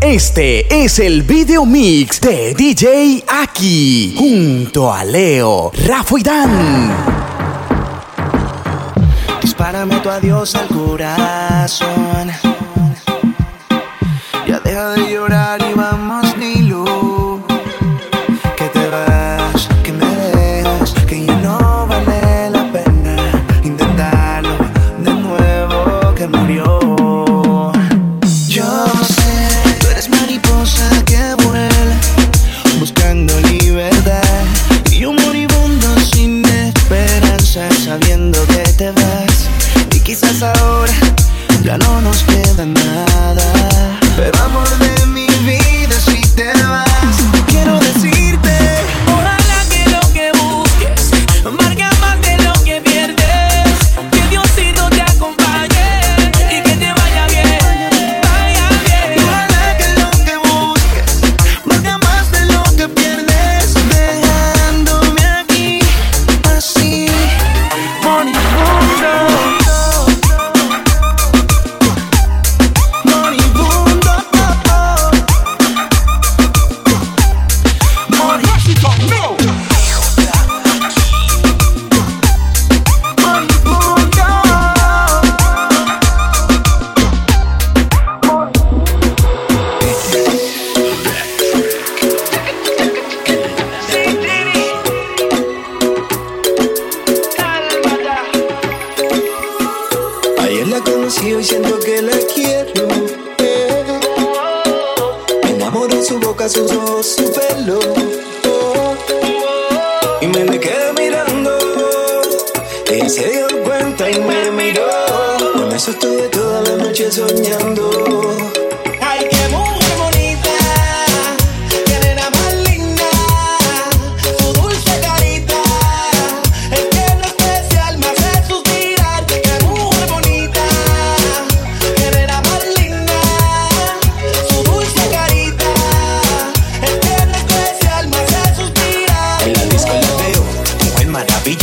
Este es el video mix de DJ Aki junto a Leo, Rafa y Dan. Dispárame tu adiós al corazón.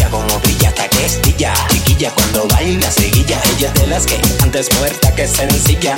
Como brilla estilla. Chiquilla cuando baila seguilla, ella de las que antes muerta que sencilla.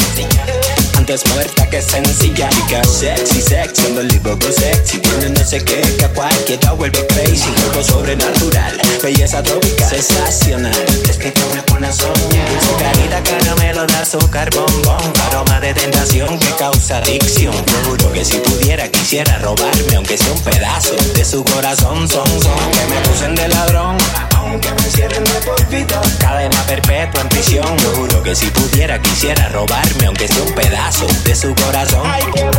Antes muerta que sencilla. Chica sexy, sexy, libro sexy. Tiene no sé qué que a cualquiera vuelve crazy. Algo sobrenatural, belleza tropical, sensacional. Es que tú me pones a soñar. Su carita caramelo de azúcar bombón. Aroma de tentación que causa adicción. Yo juro que si pudiera quisiera robarme, aunque sea un pedazo de su corazón. Son, son, que me acusen de ladrón. Aunque me cierren de por vida. Cadena perpetua en prisión. Yo juro que si pudiera quisiera robarme, aunque sea un pedazo de su corazón. Ay, qué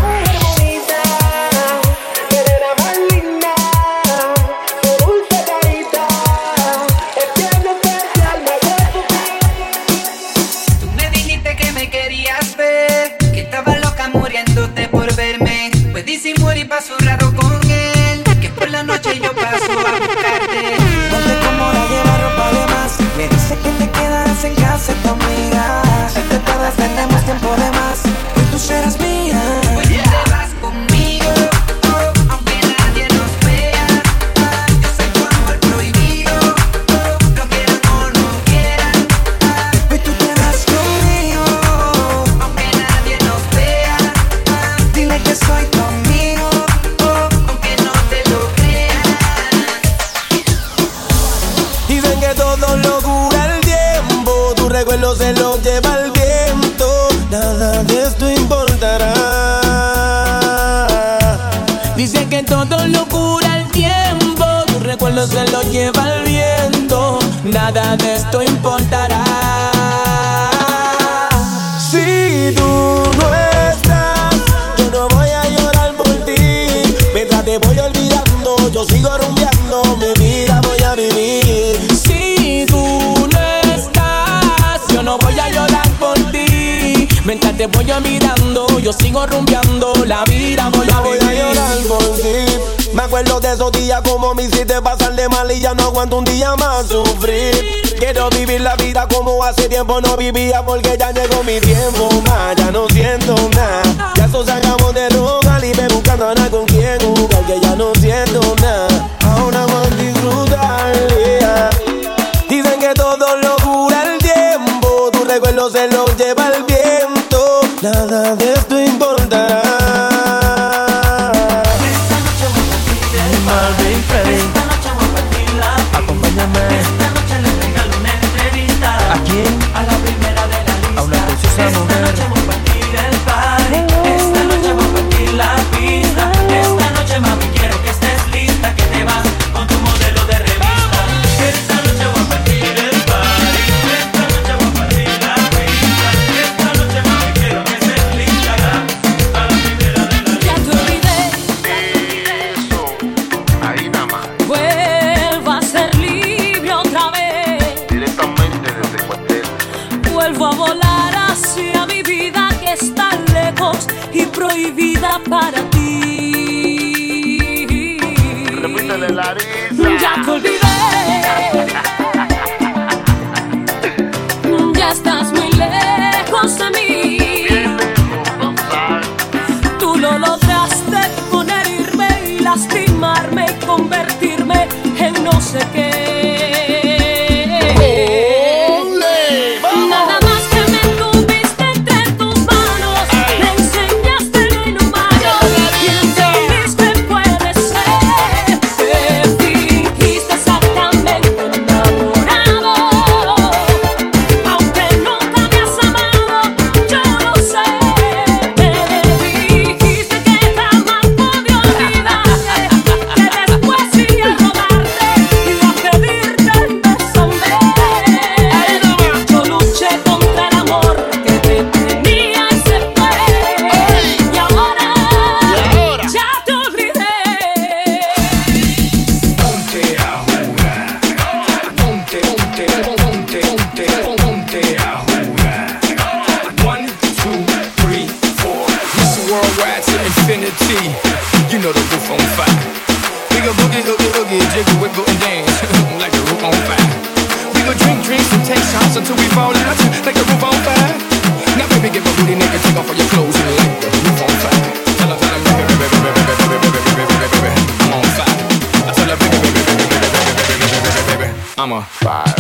se lo lleva el viento, nada de esto importará. Te voy olvidando, yo sigo rumbeando, la vida voy a voy a llorar por ti. Me acuerdo de esos días como me hiciste pasar de mal y ya no aguanto un día más sufrir. Quiero vivir la vida como hace tiempo no vivía porque ya llegó mi tiempo más. Ya no siento nada. Ya eso se acabó de rogar y me buscando a nada con quien jugar que ya no siento nada. five.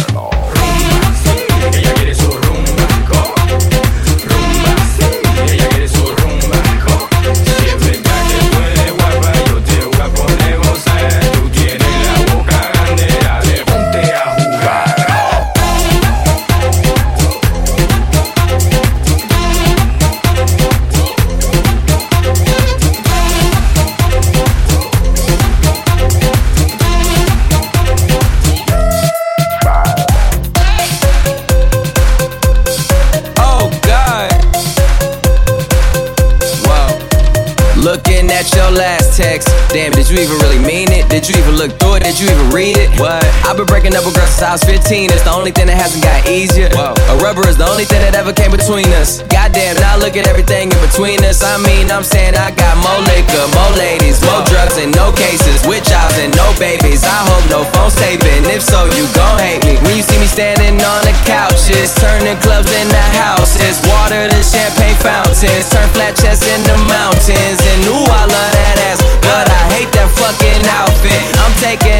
Did you even read it? What? I've been breaking up with girls since I was 15. It's the only thing that hasn't got easier. Whoa. A rubber is the only thing that ever came between us. Goddamn, now look at everything in between us. I mean, I'm saying I got more liquor, more ladies, more drugs, and no cases. With jobs and no babies. I hope no phone's taping. If so, you gon' hate me. When you see me standing on the couches, turning clubs into houses, water to champagne fountains, turn flat chests into mountains. And ooh, I love that ass, but I hate that fucking outfit. I'm taking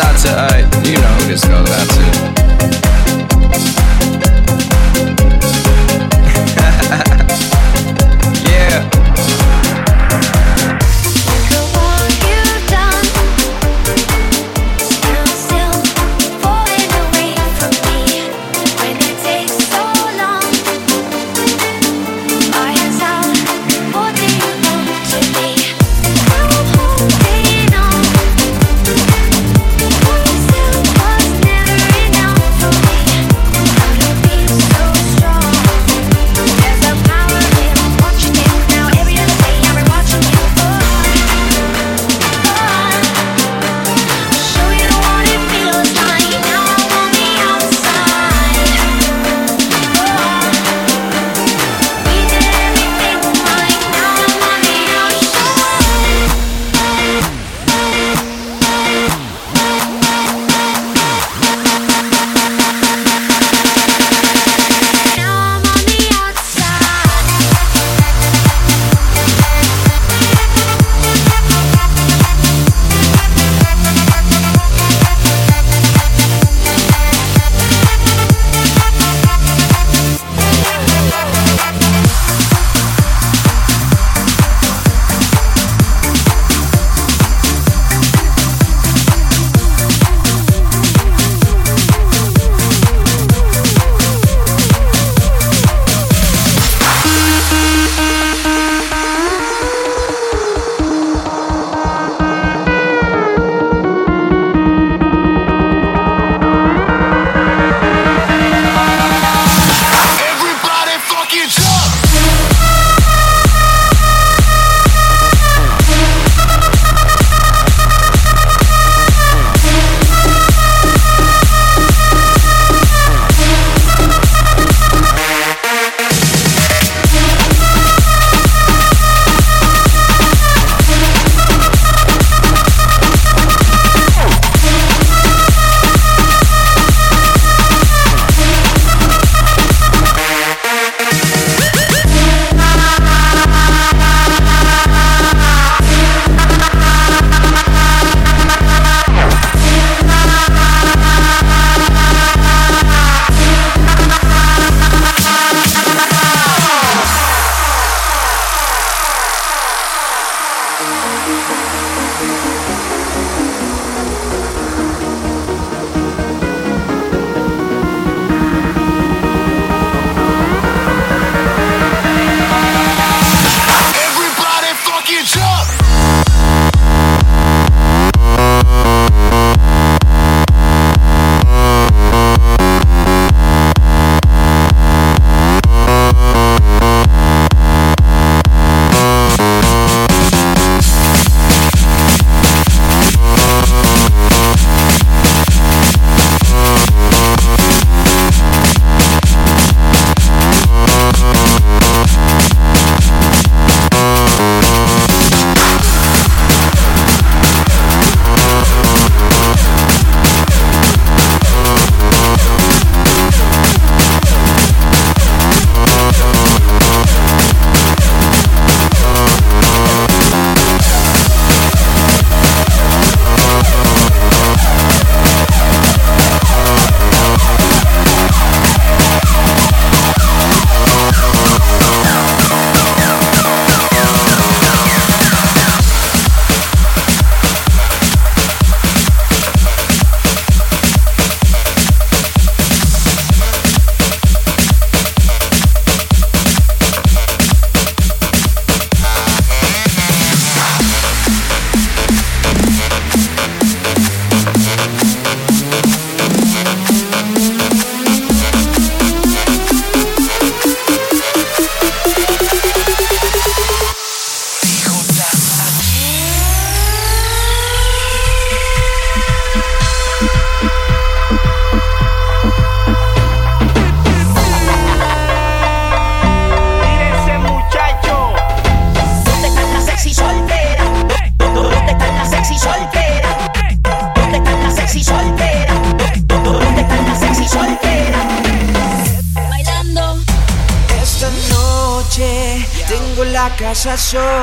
Out to, uh, you know who this goes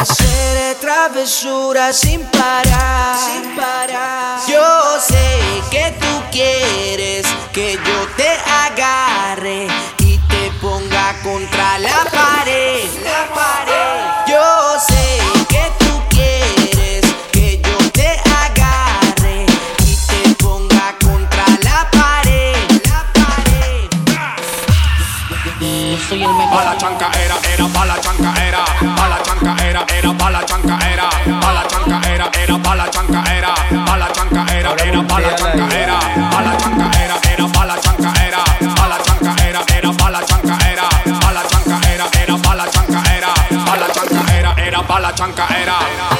y hacer travesuras sin parar. Sin parar. Yo sé que tú quieres que yo te agarre y te ponga contra la pared. La pared. Yo sé que tú quieres que yo te agarre y te ponga contra la pared. La pared. Pa' la chanca era, era, era, pa' la chanca era, pa' la chanca era, era, pa' la chanca era, pa' la chanca era, era, pa' la chanca era, pa' la chanca era, era, pa' la chanca era, pa' la chanca era, era, pa' la chanca era, pa' la chanca era, era, pa' la chanca era, chanca era, era, pa' la chanca era.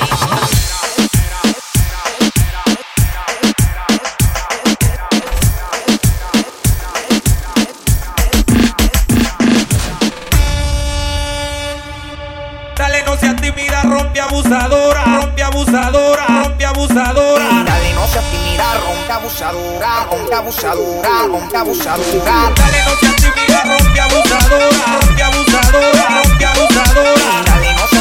Abusadora, rompe abusadora, rompe abusadora. Dale, no seas tímida, rompe abusadora, rompe abusadora, rompe abusadora. Dale, no seas tímida, rompe abusadora, rompe abusadora, rompe abusadora. Dale, no seas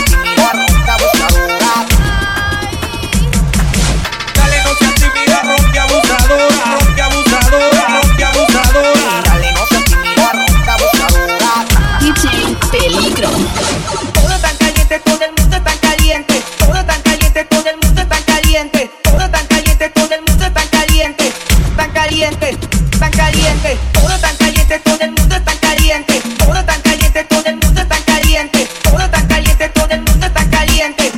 Todo tan caliente, todo el mundo tan caliente. Todo tan caliente, todo el mundo tan caliente. Tan caliente, tan caliente. Todo tan caliente, todo el mundo tan caliente. Todo tan caliente, todo el mundo tan caliente. Todo tan caliente, todo el mundo tan caliente.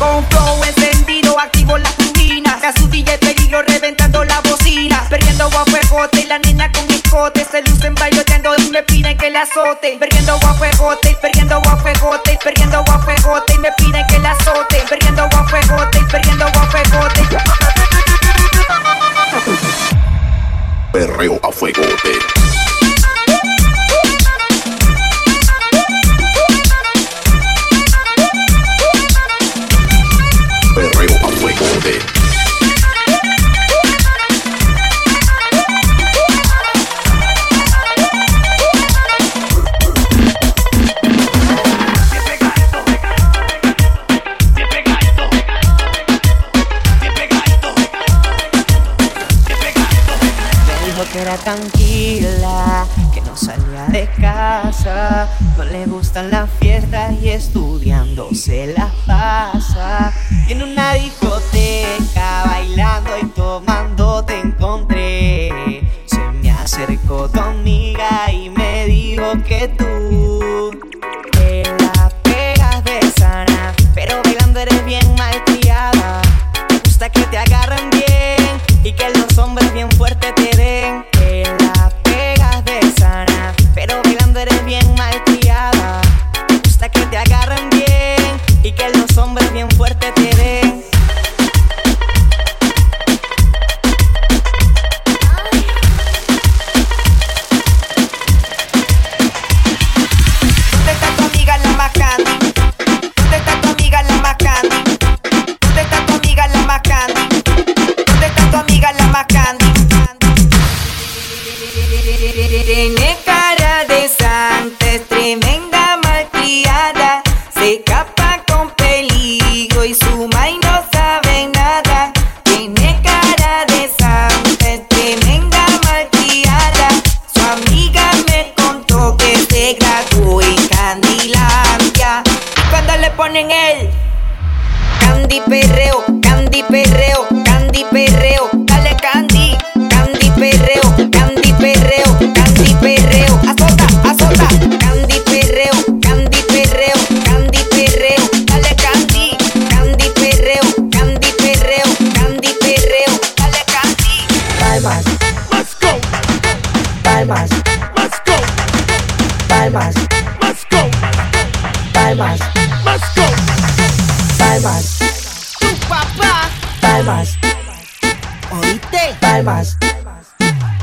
Con flow encendido, activo la turbina. A su DJ peligro reventando la bocina. Perdiendo guafuejote y la nena con escote. Se lucen bailoteando y me piden que la azote. Perdiendo guafuejote, perdiendo guafuejote, perdiendo guafuejote y me piden que la azote. Perdiendo guafuejote, perdiendo guafuejote. Perreo a fuegote. más. Let's go. Dale. Let's go. Dale. Let's go. Dale. Tu papá. Dale. Oíste. Dale.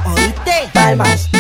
Oíste.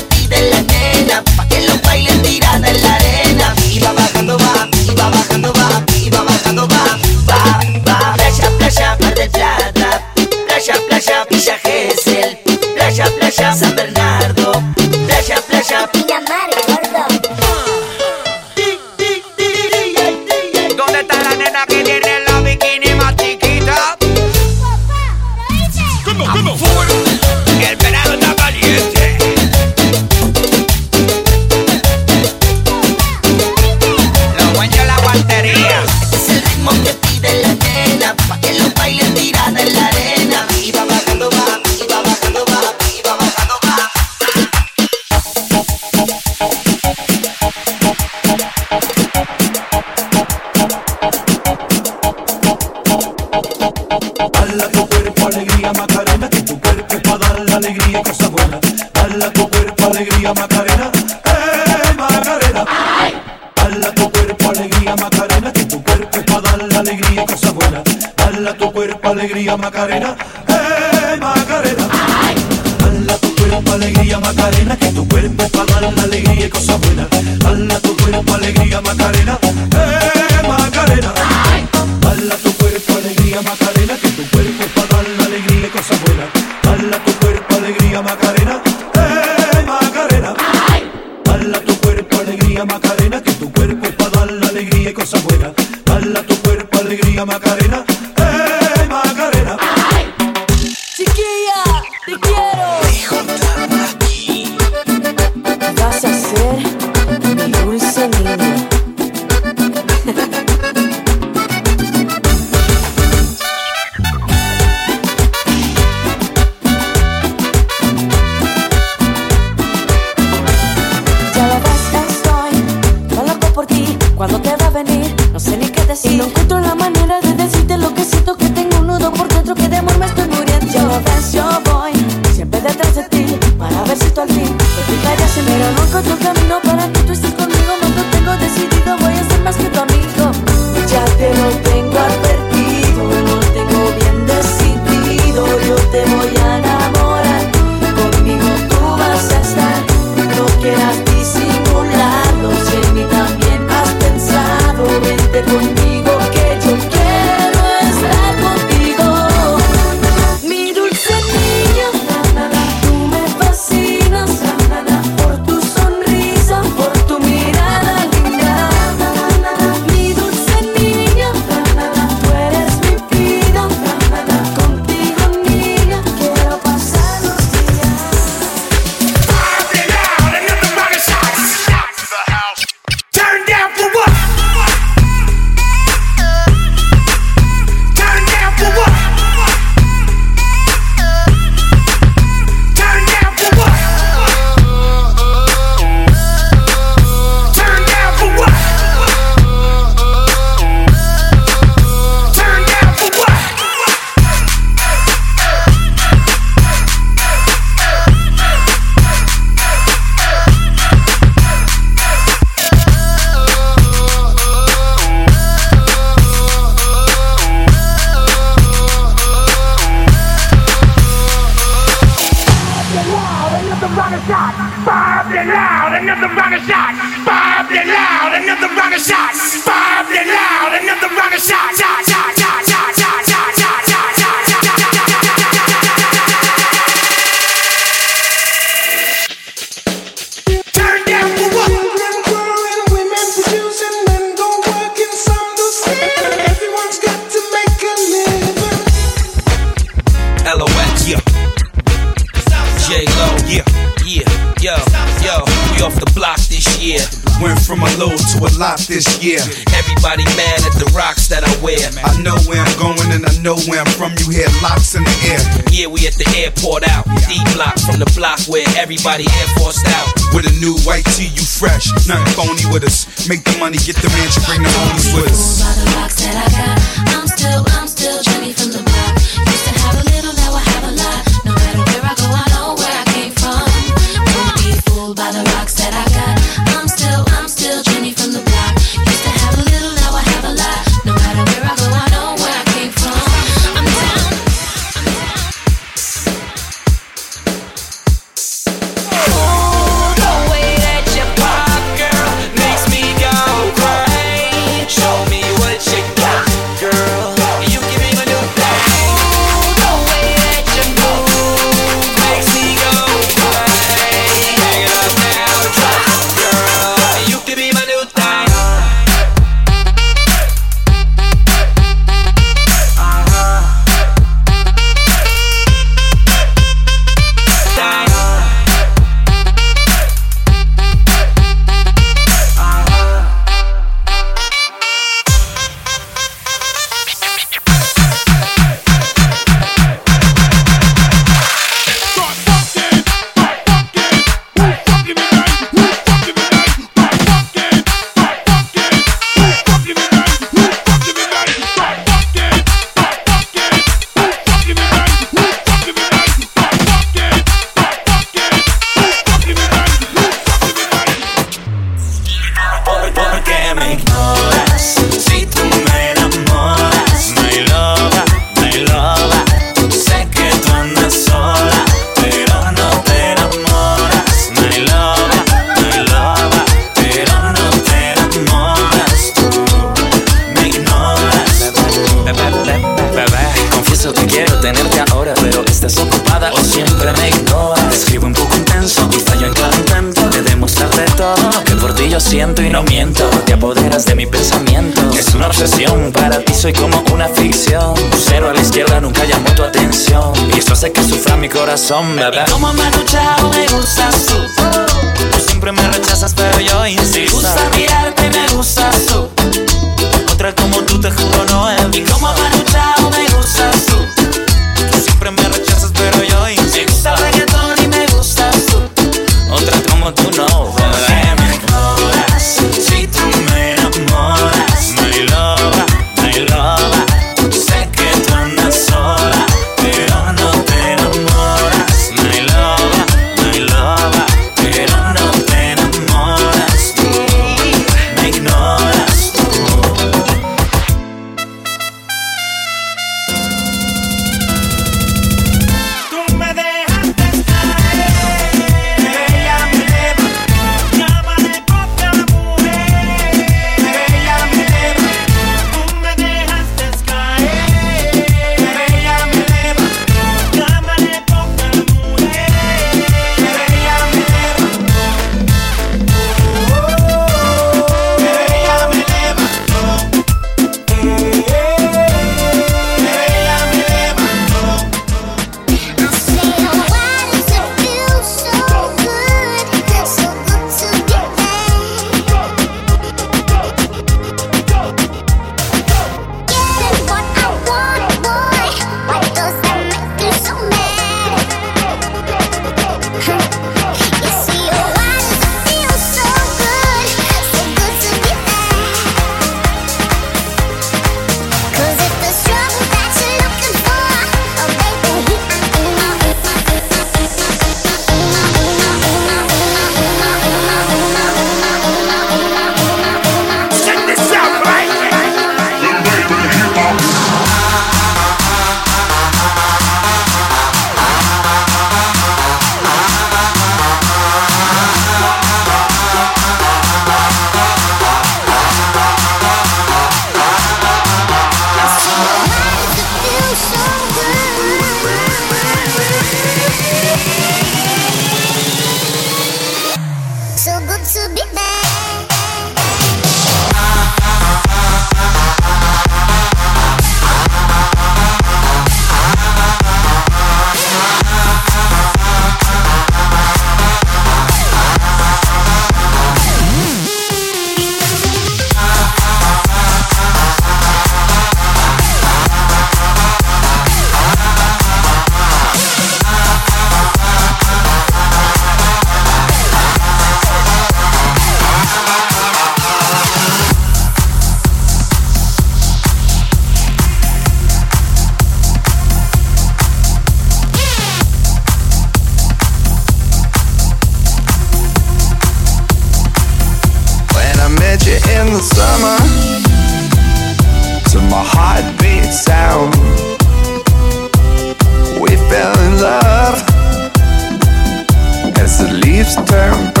September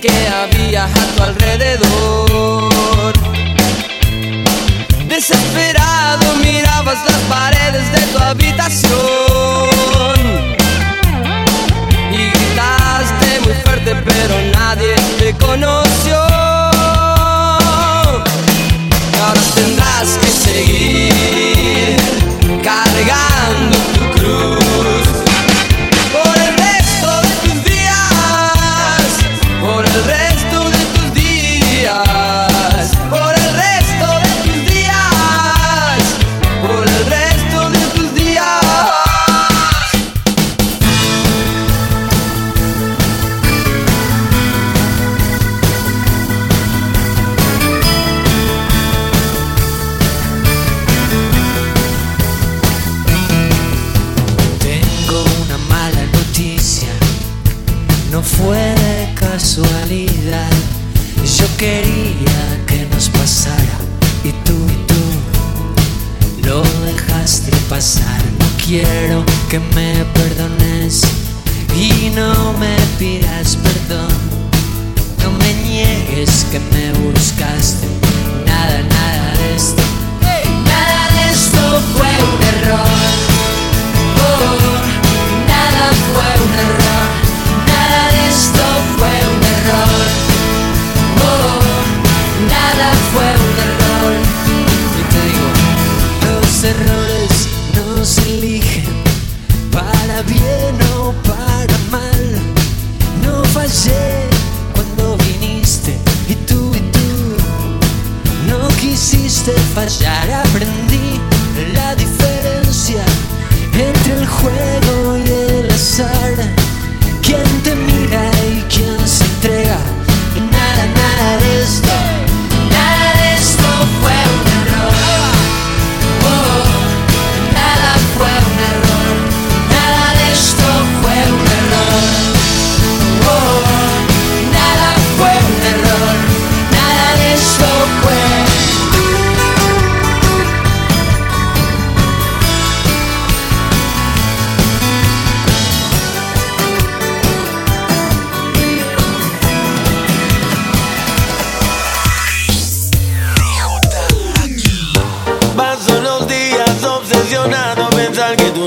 que había a tu alrededor. Desesperado mirabas las paredes de tu habitación y gritaste muy fuerte, pero nadie te conoce.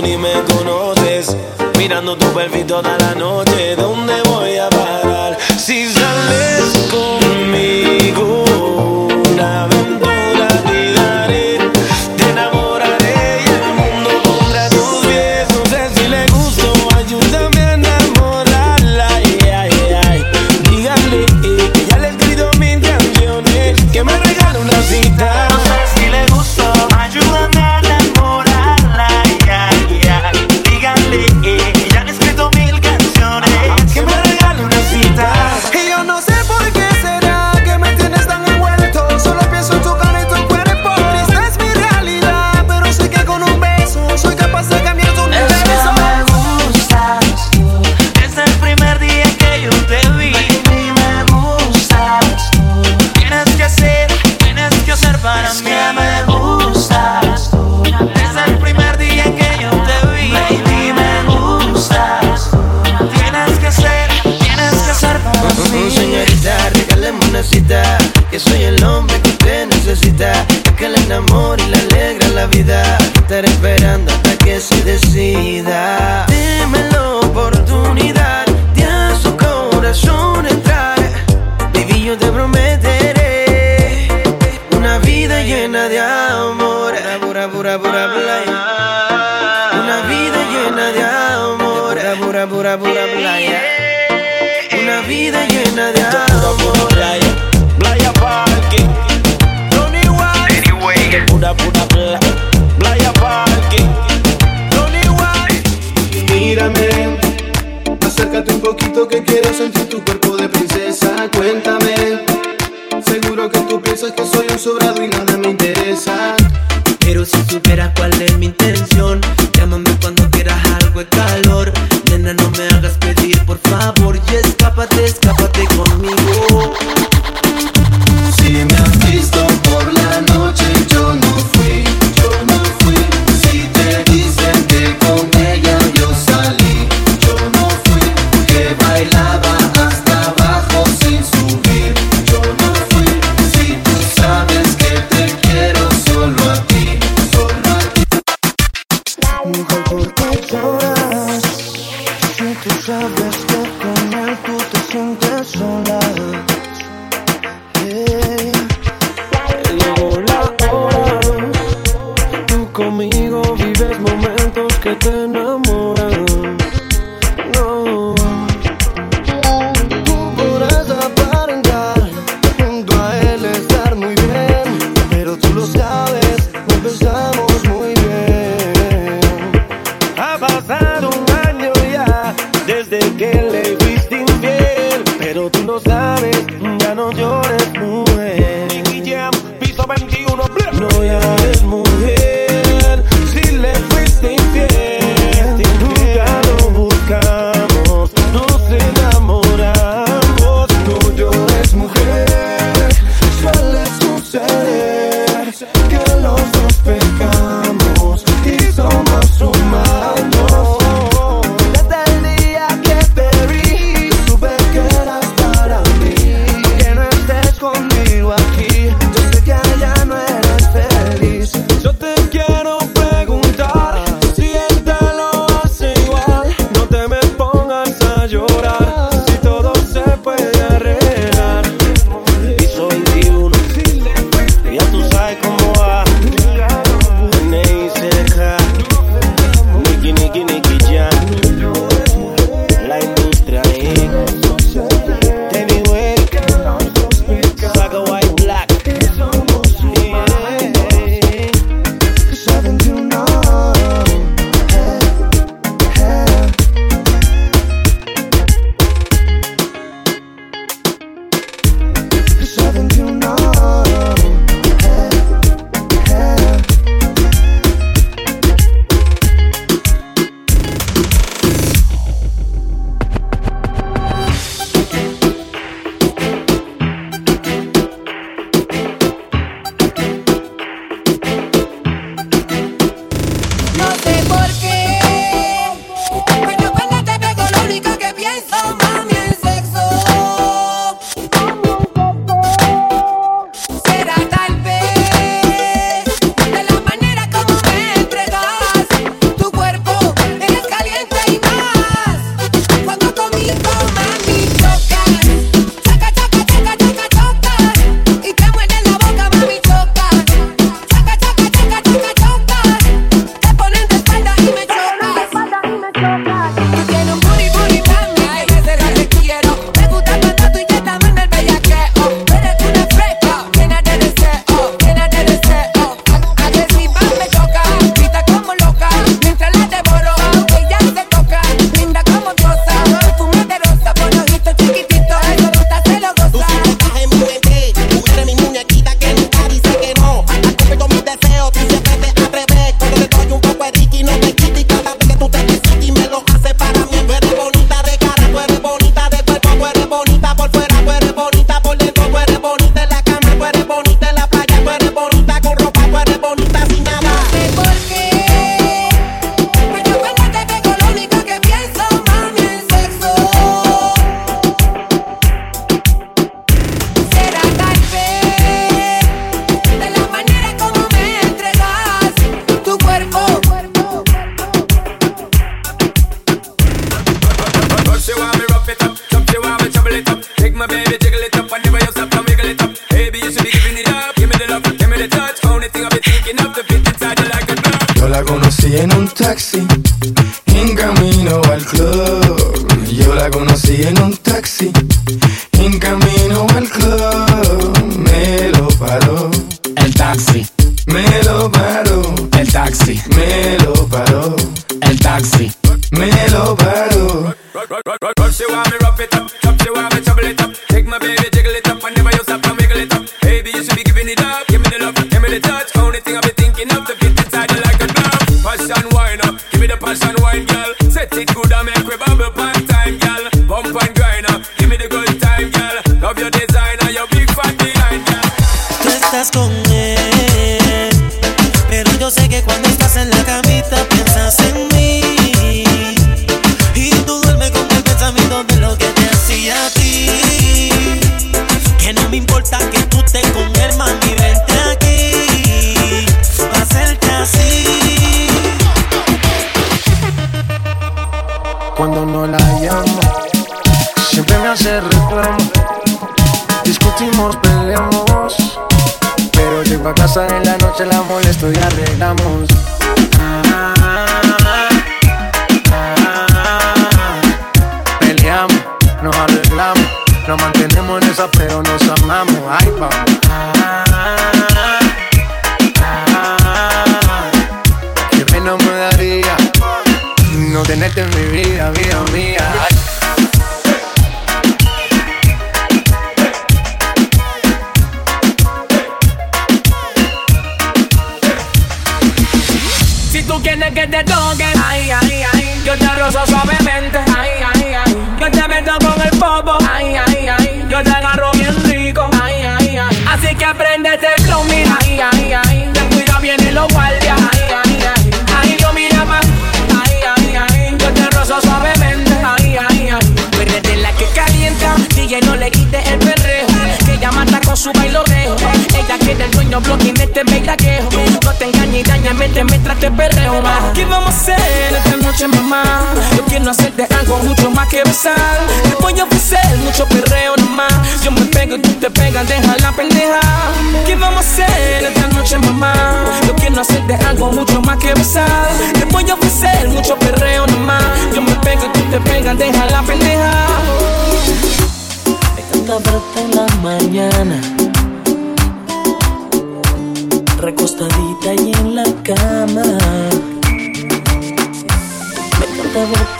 ni me conoces. Mirando tu perfil toda la noche, ¿dónde voy a parar? Si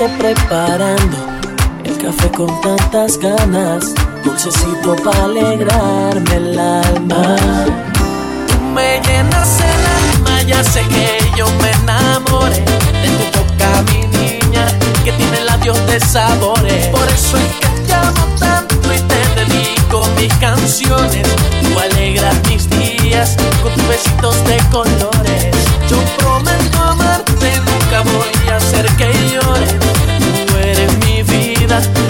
preparando el café con tantas ganas, dulcecito para alegrarme el alma. Tú me llenas el alma, ya sé que yo me enamoré de tu boca, mi niña, que tiene labios de sabores. Por eso es que te amo tanto y te dedico mis canciones. Tú alegras mis días con tus besitos de colores. Yo prometo amarte, nunca voy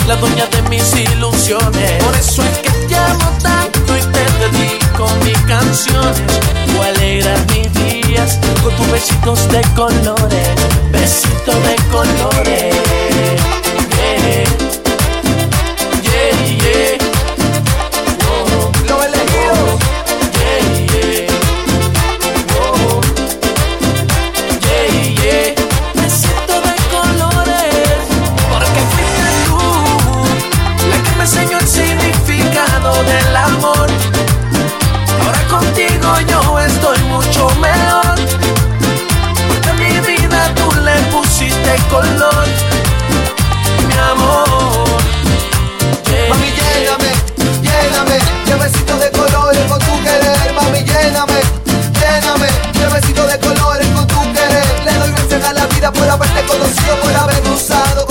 la dueña de mis ilusiones. Por eso es que te amo tanto y te dedico mis canciones. Tú alegras mis días con tus besitos de colores, besitos de colores. Eh, eh. mi amor. Mami, lléname, lléname, llévecito de colores con tu querer. Mami, lléname, lléname, llévecito de colores con tu querer. Le doy gracias a la vida por haberte conocido, por haber usado.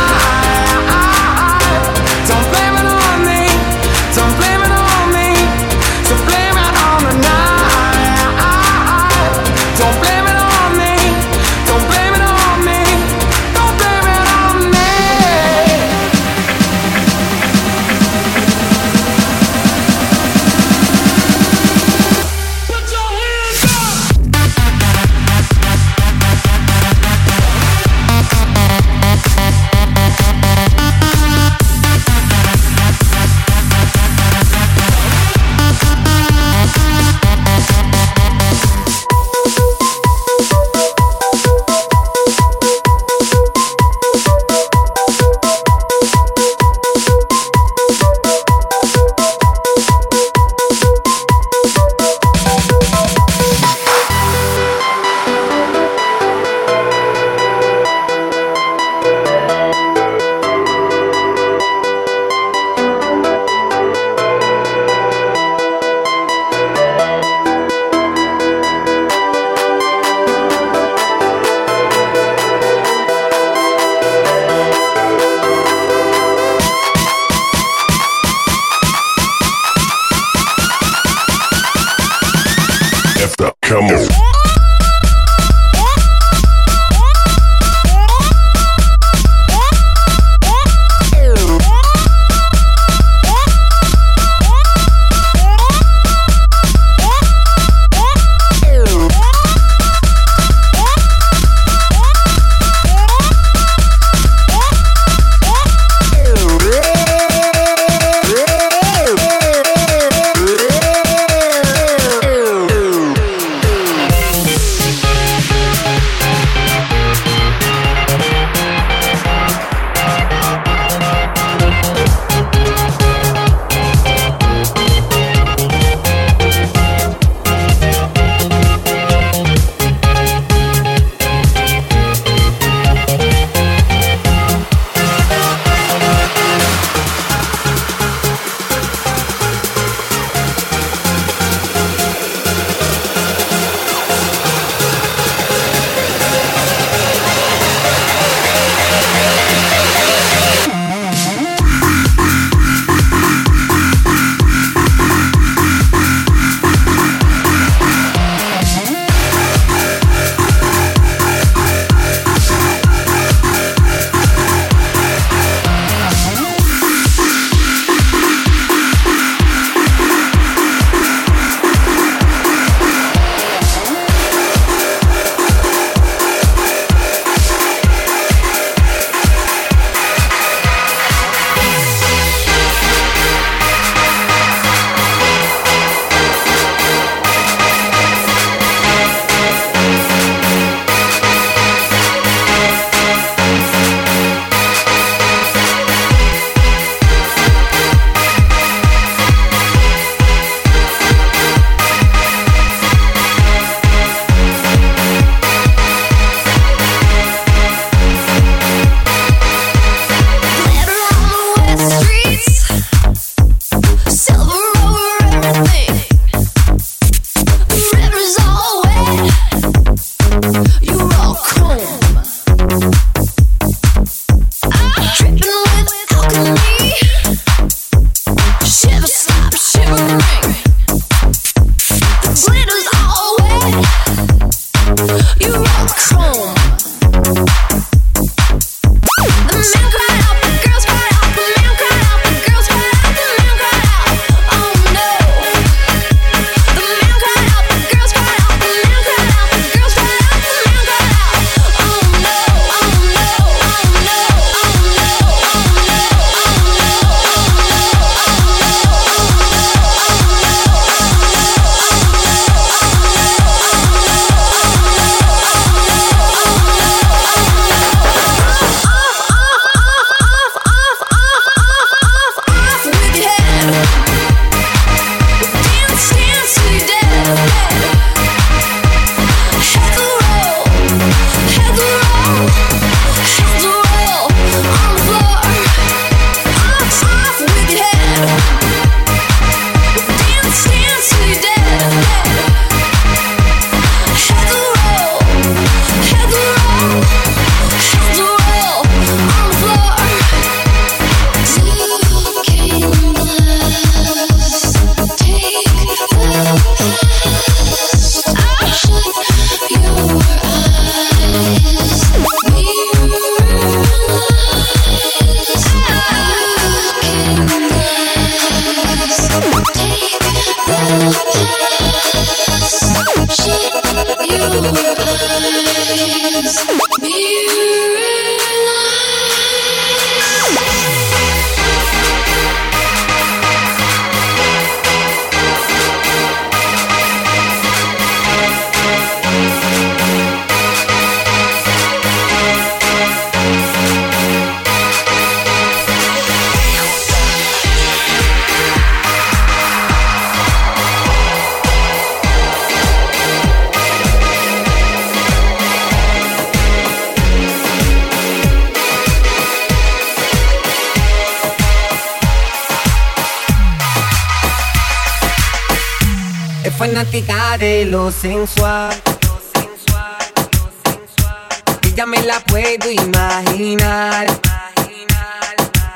fanática de lo sensual. Lo sensual, lo sensual. Y ya me la puedo imaginar. Imaginar,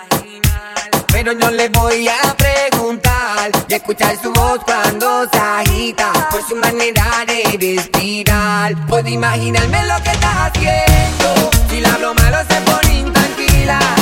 imaginar. Pero no le voy a preguntar y escuchar su voz cuando se agita por su manera de respirar. Puedo imaginarme lo que está haciendo. Si la broma malo se pone intranquila.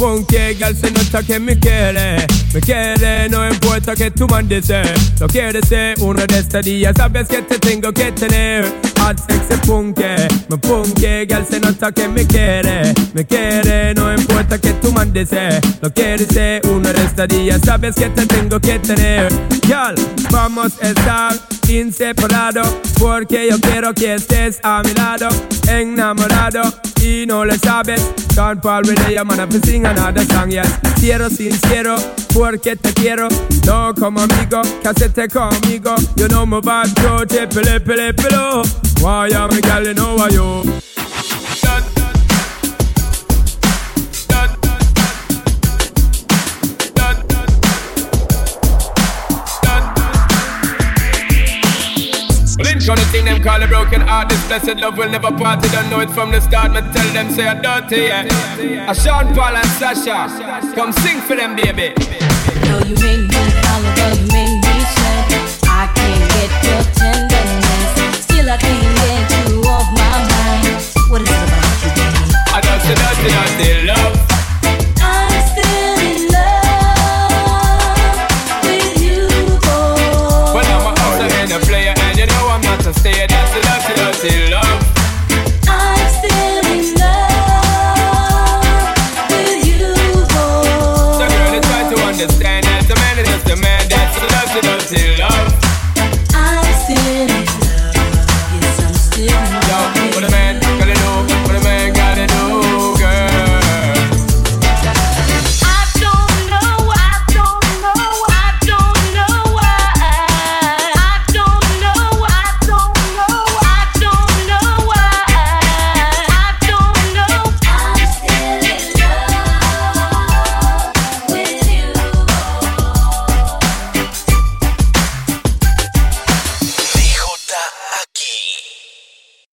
Punky, girl se nota que me quiere, me quiere, no importa que tú mandes, lo quieres ser uno de estos días, sabes que te tengo que tener. Hot sexy punky, me punky, girl se nota que me quiere, me quiere, no importa que tú mandes, lo quieres uno de estos días, sabes que te tengo que tener. Girl, vamos a estar inseparados, porque yo quiero que estés a mi lado, enamorado y no lo sabes. Can't fall with ella, man, I sing another song, yes. Quiero sincero, porque te quiero, no como amigo, casete conmigo. You know my bad bro, te pele pele pelo. Why am I girl, you know why you? Lynch on the thing them call a broken heart. This blessed love will never part. They don't know it from the start. Me tell them say I'm dirty, yeah. A Sean Paul and Sasha, come sing for them, baby. Though you make me holler, though you make me sweat, I can't get your tender Destinante